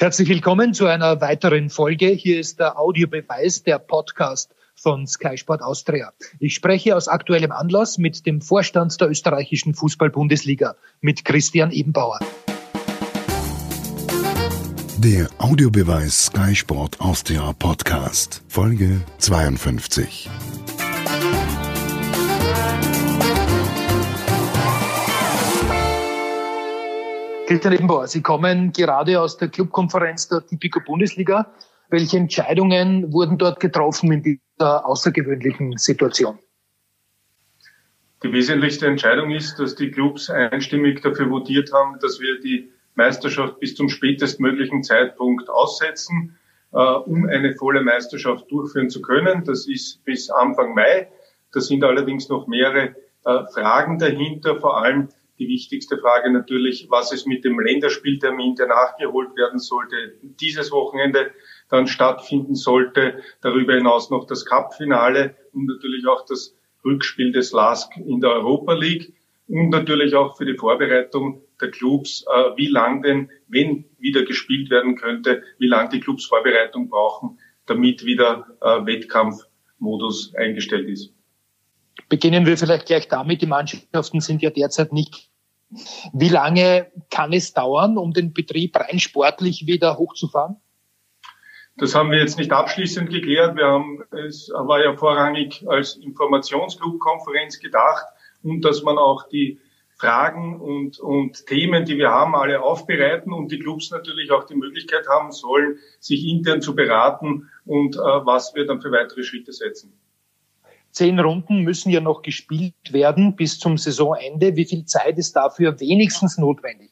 Herzlich willkommen zu einer weiteren Folge. Hier ist der Audiobeweis, der Podcast von Sky Sport Austria. Ich spreche aus aktuellem Anlass mit dem Vorstand der österreichischen Fußball-Bundesliga, mit Christian Ebenbauer. Der Audiobeweis Sky Sport Austria Podcast, Folge 52. Christian Ebenbauer, Sie kommen gerade aus der Clubkonferenz der Tipico Bundesliga. Welche Entscheidungen wurden dort getroffen in dieser außergewöhnlichen Situation? Die wesentlichste Entscheidung ist, dass die Clubs einstimmig dafür votiert haben, dass wir die Meisterschaft bis zum spätestmöglichen Zeitpunkt aussetzen, äh, um eine volle Meisterschaft durchführen zu können. Das ist bis Anfang Mai. Da sind allerdings noch mehrere äh, Fragen dahinter, vor allem die wichtigste Frage natürlich, was es mit dem Länderspieltermin, der nachgeholt werden sollte, dieses Wochenende dann stattfinden sollte. Darüber hinaus noch das Cup-Finale und natürlich auch das Rückspiel des LASK in der Europa League und natürlich auch für die Vorbereitung der Clubs, äh, wie lang denn, wenn wieder gespielt werden könnte, wie lang die Clubs Vorbereitung brauchen, damit wieder äh, Wettkampfmodus eingestellt ist. Beginnen wir vielleicht gleich damit. Die Mannschaften sind ja derzeit nicht wie lange kann es dauern, um den Betrieb rein sportlich wieder hochzufahren? Das haben wir jetzt nicht abschließend geklärt. Wir haben, es war ja vorrangig als Informationsclub-Konferenz gedacht und dass man auch die Fragen und, und Themen, die wir haben, alle aufbereiten und die Clubs natürlich auch die Möglichkeit haben sollen, sich intern zu beraten und äh, was wir dann für weitere Schritte setzen. Zehn Runden müssen ja noch gespielt werden bis zum Saisonende. Wie viel Zeit ist dafür wenigstens notwendig?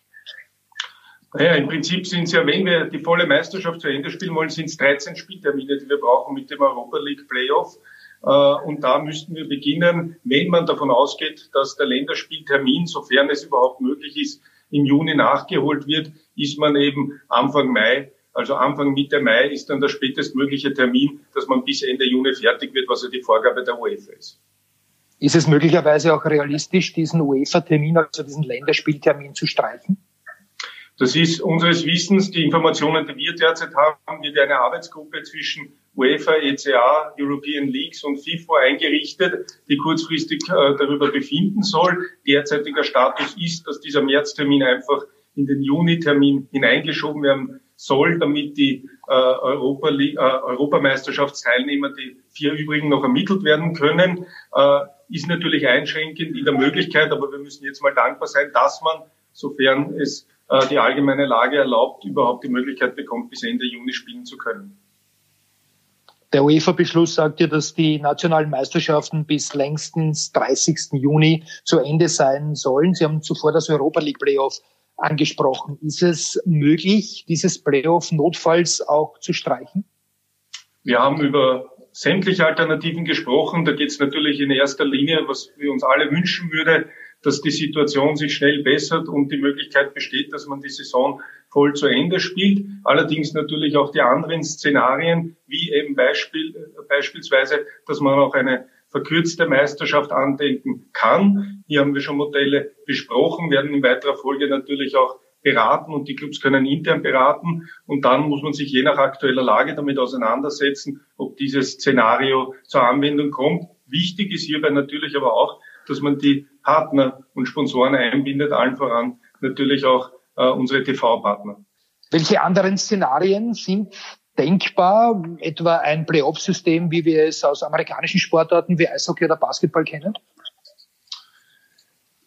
Naja, im Prinzip sind es ja, wenn wir die volle Meisterschaft zu Ende spielen wollen, sind es 13 Spieltermine, die wir brauchen mit dem Europa League Playoff. Äh, und da müssten wir beginnen, wenn man davon ausgeht, dass der Länderspieltermin, sofern es überhaupt möglich ist, im Juni nachgeholt wird, ist man eben Anfang Mai also Anfang Mitte Mai ist dann der spätestmögliche Termin, dass man bis Ende Juni fertig wird, was ja die Vorgabe der UEFA ist. Ist es möglicherweise auch realistisch, diesen UEFA-Termin, also diesen Länderspieltermin zu streichen? Das ist unseres Wissens, die Informationen, die wir derzeit haben, wird eine Arbeitsgruppe zwischen UEFA, ECA, European Leagues und FIFA eingerichtet, die kurzfristig äh, darüber befinden soll. Derzeitiger Status ist, dass dieser Märztermin einfach in den Juni-Termin hineingeschoben werden soll, damit die äh, Europa äh, Europameisterschaftsteilnehmer, die vier übrigen noch ermittelt werden können, äh, ist natürlich einschränkend in der Möglichkeit, aber wir müssen jetzt mal dankbar sein, dass man, sofern es äh, die allgemeine Lage erlaubt, überhaupt die Möglichkeit bekommt, bis Ende Juni spielen zu können. Der UEFA-Beschluss sagt ja, dass die nationalen Meisterschaften bis längstens 30. Juni zu Ende sein sollen. Sie haben zuvor das Europa League Playoff angesprochen. Ist es möglich, dieses Playoff notfalls auch zu streichen? Wir haben über sämtliche Alternativen gesprochen. Da geht es natürlich in erster Linie, was wir uns alle wünschen würde, dass die Situation sich schnell bessert und die Möglichkeit besteht, dass man die Saison voll zu Ende spielt. Allerdings natürlich auch die anderen Szenarien, wie eben Beispiel, beispielsweise, dass man auch eine verkürzte Meisterschaft andenken kann. Hier haben wir schon Modelle besprochen, werden in weiterer Folge natürlich auch beraten und die Clubs können intern beraten und dann muss man sich je nach aktueller Lage damit auseinandersetzen, ob dieses Szenario zur Anwendung kommt. Wichtig ist hierbei natürlich aber auch, dass man die Partner und Sponsoren einbindet, allen voran natürlich auch äh, unsere TV-Partner. Welche anderen Szenarien sind denkbar, etwa ein Playoff-System, wie wir es aus amerikanischen Sportarten wie Eishockey oder Basketball kennen?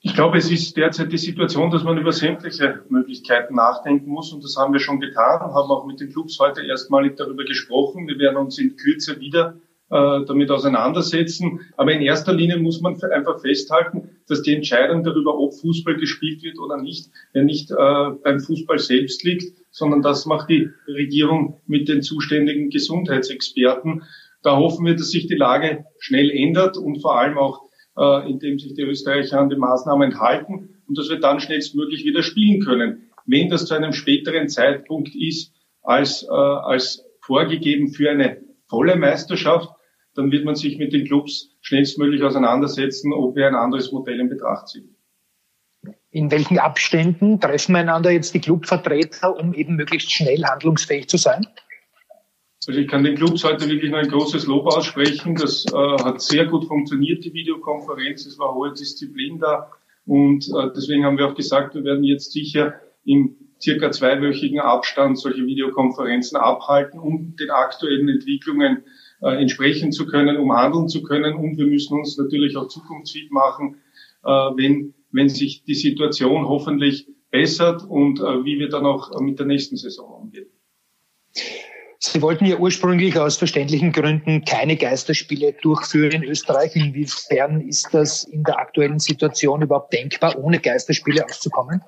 Ich glaube, es ist derzeit die Situation, dass man über sämtliche Möglichkeiten nachdenken muss und das haben wir schon getan, haben auch mit den Clubs heute erstmalig darüber gesprochen. Wir werden uns in Kürze wieder äh, damit auseinandersetzen. Aber in erster Linie muss man einfach festhalten, dass die Entscheidung darüber, ob Fußball gespielt wird oder nicht, ja nicht äh, beim Fußball selbst liegt, sondern das macht die Regierung mit den zuständigen Gesundheitsexperten. Da hoffen wir, dass sich die Lage schnell ändert und vor allem auch, äh, indem sich die Österreicher an den Maßnahmen halten und dass wir dann schnellstmöglich wieder spielen können. Wenn das zu einem späteren Zeitpunkt ist als, äh, als vorgegeben für eine volle Meisterschaft, dann wird man sich mit den Clubs schnellstmöglich auseinandersetzen, ob wir ein anderes Modell in Betracht ziehen. In welchen Abständen treffen einander jetzt die Clubvertreter, um eben möglichst schnell handlungsfähig zu sein? Also ich kann den Clubs heute wirklich noch ein großes Lob aussprechen. Das äh, hat sehr gut funktioniert, die Videokonferenz. Es war hohe Disziplin da. Und äh, deswegen haben wir auch gesagt, wir werden jetzt sicher im circa zweiwöchigen Abstand solche Videokonferenzen abhalten, um den aktuellen Entwicklungen entsprechen zu können, um handeln zu können. Und wir müssen uns natürlich auch zukunftsfit machen, äh, wenn, wenn sich die Situation hoffentlich bessert und äh, wie wir dann auch mit der nächsten Saison umgehen. Sie wollten ja ursprünglich aus verständlichen Gründen keine Geisterspiele durchführen in Österreich. Inwiefern ist das in der aktuellen Situation überhaupt denkbar, ohne Geisterspiele auszukommen?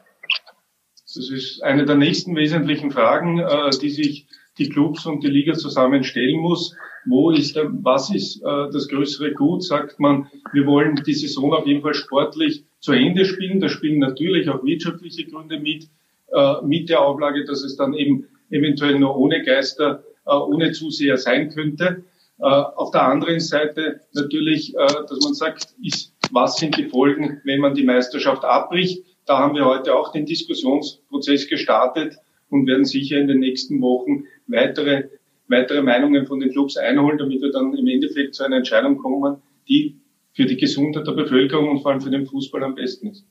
Das ist eine der nächsten wesentlichen Fragen, äh, die sich die Clubs und die Liga zusammenstellen muss. Wo ist der, was ist äh, das größere Gut? Sagt man, wir wollen die Saison auf jeden Fall sportlich zu Ende spielen. Da spielen natürlich auch wirtschaftliche Gründe mit, äh, mit der Auflage, dass es dann eben eventuell nur ohne Geister, äh, ohne Zuseher sein könnte. Äh, auf der anderen Seite natürlich, äh, dass man sagt, ist, was sind die Folgen, wenn man die Meisterschaft abbricht? Da haben wir heute auch den Diskussionsprozess gestartet und werden sicher in den nächsten Wochen weitere, weitere Meinungen von den Clubs einholen, damit wir dann im Endeffekt zu einer Entscheidung kommen, die für die Gesundheit der Bevölkerung und vor allem für den Fußball am besten ist.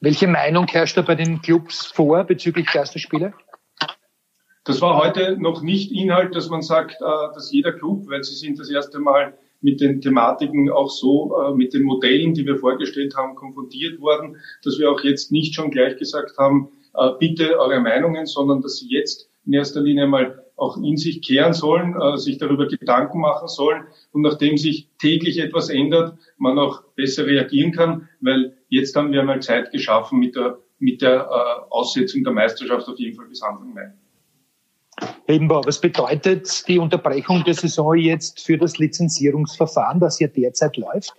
Welche Meinung herrscht da bei den Clubs vor bezüglich Geisterspiele? Das war heute noch nicht Inhalt, dass man sagt, äh, dass jeder Club, weil sie sind das erste Mal mit den Thematiken auch so, äh, mit den Modellen, die wir vorgestellt haben, konfrontiert worden, dass wir auch jetzt nicht schon gleich gesagt haben, äh, bitte eure Meinungen, sondern dass sie jetzt in erster Linie mal auch in sich kehren sollen, sich darüber Gedanken machen sollen und nachdem sich täglich etwas ändert, man auch besser reagieren kann, weil jetzt haben wir einmal Zeit geschaffen mit der, mit der Aussetzung der Meisterschaft auf jeden Fall bis Anfang Mai. Hebenbau, was bedeutet die Unterbrechung der Saison jetzt für das Lizenzierungsverfahren, das ja derzeit läuft?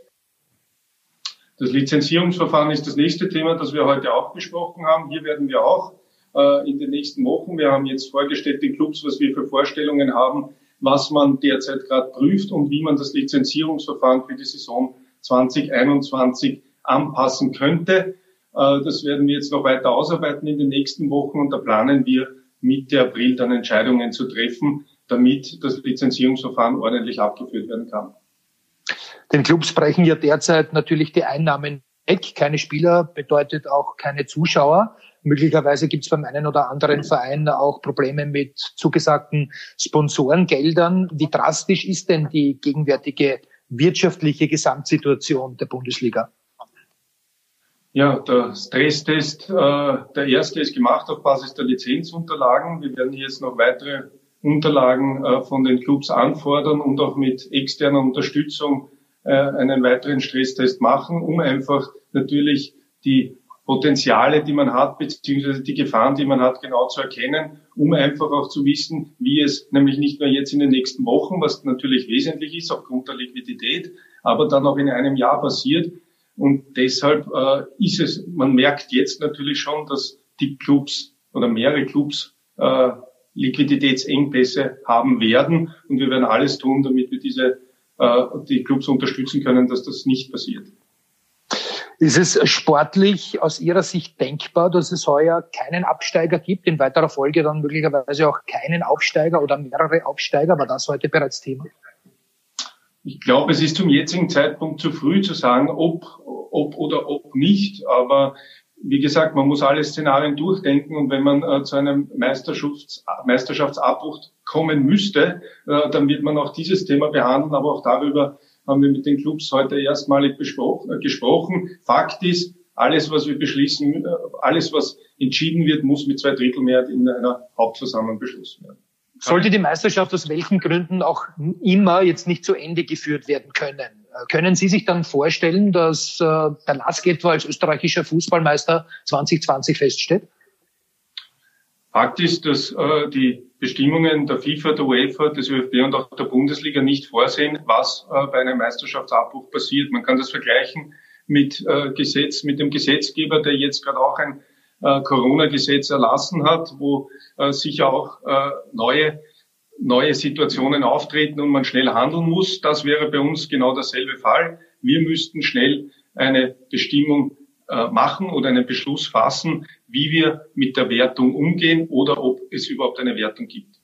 Das Lizenzierungsverfahren ist das nächste Thema, das wir heute auch besprochen haben. Hier werden wir auch äh, in den nächsten Wochen, wir haben jetzt vorgestellt den Clubs, was wir für Vorstellungen haben, was man derzeit gerade prüft und wie man das Lizenzierungsverfahren für die Saison 2021 anpassen könnte. Äh, das werden wir jetzt noch weiter ausarbeiten in den nächsten Wochen und da planen wir Mitte April dann Entscheidungen zu treffen, damit das Lizenzierungsverfahren ordentlich abgeführt werden kann. Den Clubs brechen ja derzeit natürlich die Einnahmen weg. Keine Spieler bedeutet auch keine Zuschauer. Möglicherweise gibt es beim einen oder anderen Verein auch Probleme mit zugesagten Sponsorengeldern. Wie drastisch ist denn die gegenwärtige wirtschaftliche Gesamtsituation der Bundesliga? Ja, der Stresstest, äh, der erste ist gemacht auf Basis der Lizenzunterlagen. Wir werden jetzt noch weitere Unterlagen äh, von den Clubs anfordern und auch mit externer Unterstützung äh, einen weiteren Stresstest machen, um einfach natürlich die Potenziale, die man hat, beziehungsweise die Gefahren, die man hat, genau zu erkennen, um einfach auch zu wissen, wie es nämlich nicht nur jetzt in den nächsten Wochen, was natürlich wesentlich ist aufgrund der Liquidität, aber dann auch in einem Jahr passiert, und deshalb äh, ist es, man merkt jetzt natürlich schon, dass die Clubs oder mehrere Clubs äh, Liquiditätsengpässe haben werden. Und wir werden alles tun, damit wir diese, äh, die Clubs unterstützen können, dass das nicht passiert. Ist es sportlich aus Ihrer Sicht denkbar, dass es heuer keinen Absteiger gibt, in weiterer Folge dann möglicherweise auch keinen Aufsteiger oder mehrere Aufsteiger? War das heute bereits Thema? Ich glaube, es ist zum jetzigen Zeitpunkt zu früh zu sagen, ob, ob oder ob nicht. Aber wie gesagt, man muss alle Szenarien durchdenken und wenn man äh, zu einem Meisterschafts Meisterschaftsabbruch kommen müsste, äh, dann wird man auch dieses Thema behandeln. Aber auch darüber haben wir mit den Clubs heute erstmalig äh, gesprochen. Fakt ist, alles, was wir beschließen, äh, alles, was entschieden wird, muss mit zwei Drittel Mehrheit in einer Hauptversammlung beschlossen werden. Sollte die Meisterschaft aus welchen Gründen auch immer jetzt nicht zu Ende geführt werden können? Äh, können Sie sich dann vorstellen, dass äh, der LASK etwa als österreichischer Fußballmeister 2020 feststeht? Fakt ist, dass äh, die Bestimmungen der FIFA, der UEFA, des ÖFB und auch der Bundesliga nicht vorsehen, was äh, bei einem Meisterschaftsabbruch passiert. Man kann das vergleichen mit äh, Gesetz, mit dem Gesetzgeber, der jetzt gerade auch ein äh, Corona-Gesetz erlassen hat, wo sicher auch neue neue Situationen auftreten und man schnell handeln muss. Das wäre bei uns genau derselbe Fall. Wir müssten schnell eine Bestimmung machen oder einen Beschluss fassen, wie wir mit der Wertung umgehen oder ob es überhaupt eine Wertung gibt.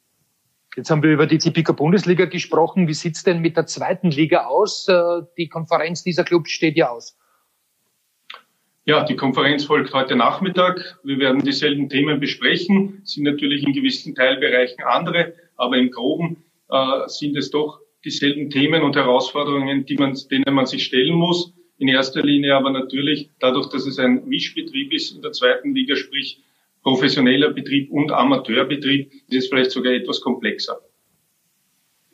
Jetzt haben wir über die Tipico Bundesliga gesprochen. Wie sieht's denn mit der zweiten Liga aus? Äh, die Konferenz dieser Clubs steht ja aus. Ja, die Konferenz folgt heute Nachmittag. Wir werden dieselben Themen besprechen, es sind natürlich in gewissen Teilbereichen andere, aber im Groben äh, sind es doch dieselben Themen und Herausforderungen, die man, denen man sich stellen muss. In erster Linie aber natürlich dadurch, dass es ein Mischbetrieb ist in der zweiten Liga, sprich professioneller Betrieb und Amateurbetrieb, ist es vielleicht sogar etwas komplexer.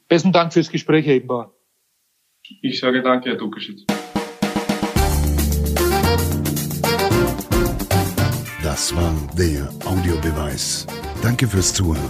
Besten Dank fürs Gespräch, Herr Ebenbauer. Ich sage danke, Herr Dukaschitz. Das war der Audiobeweis. Danke fürs Zuhören.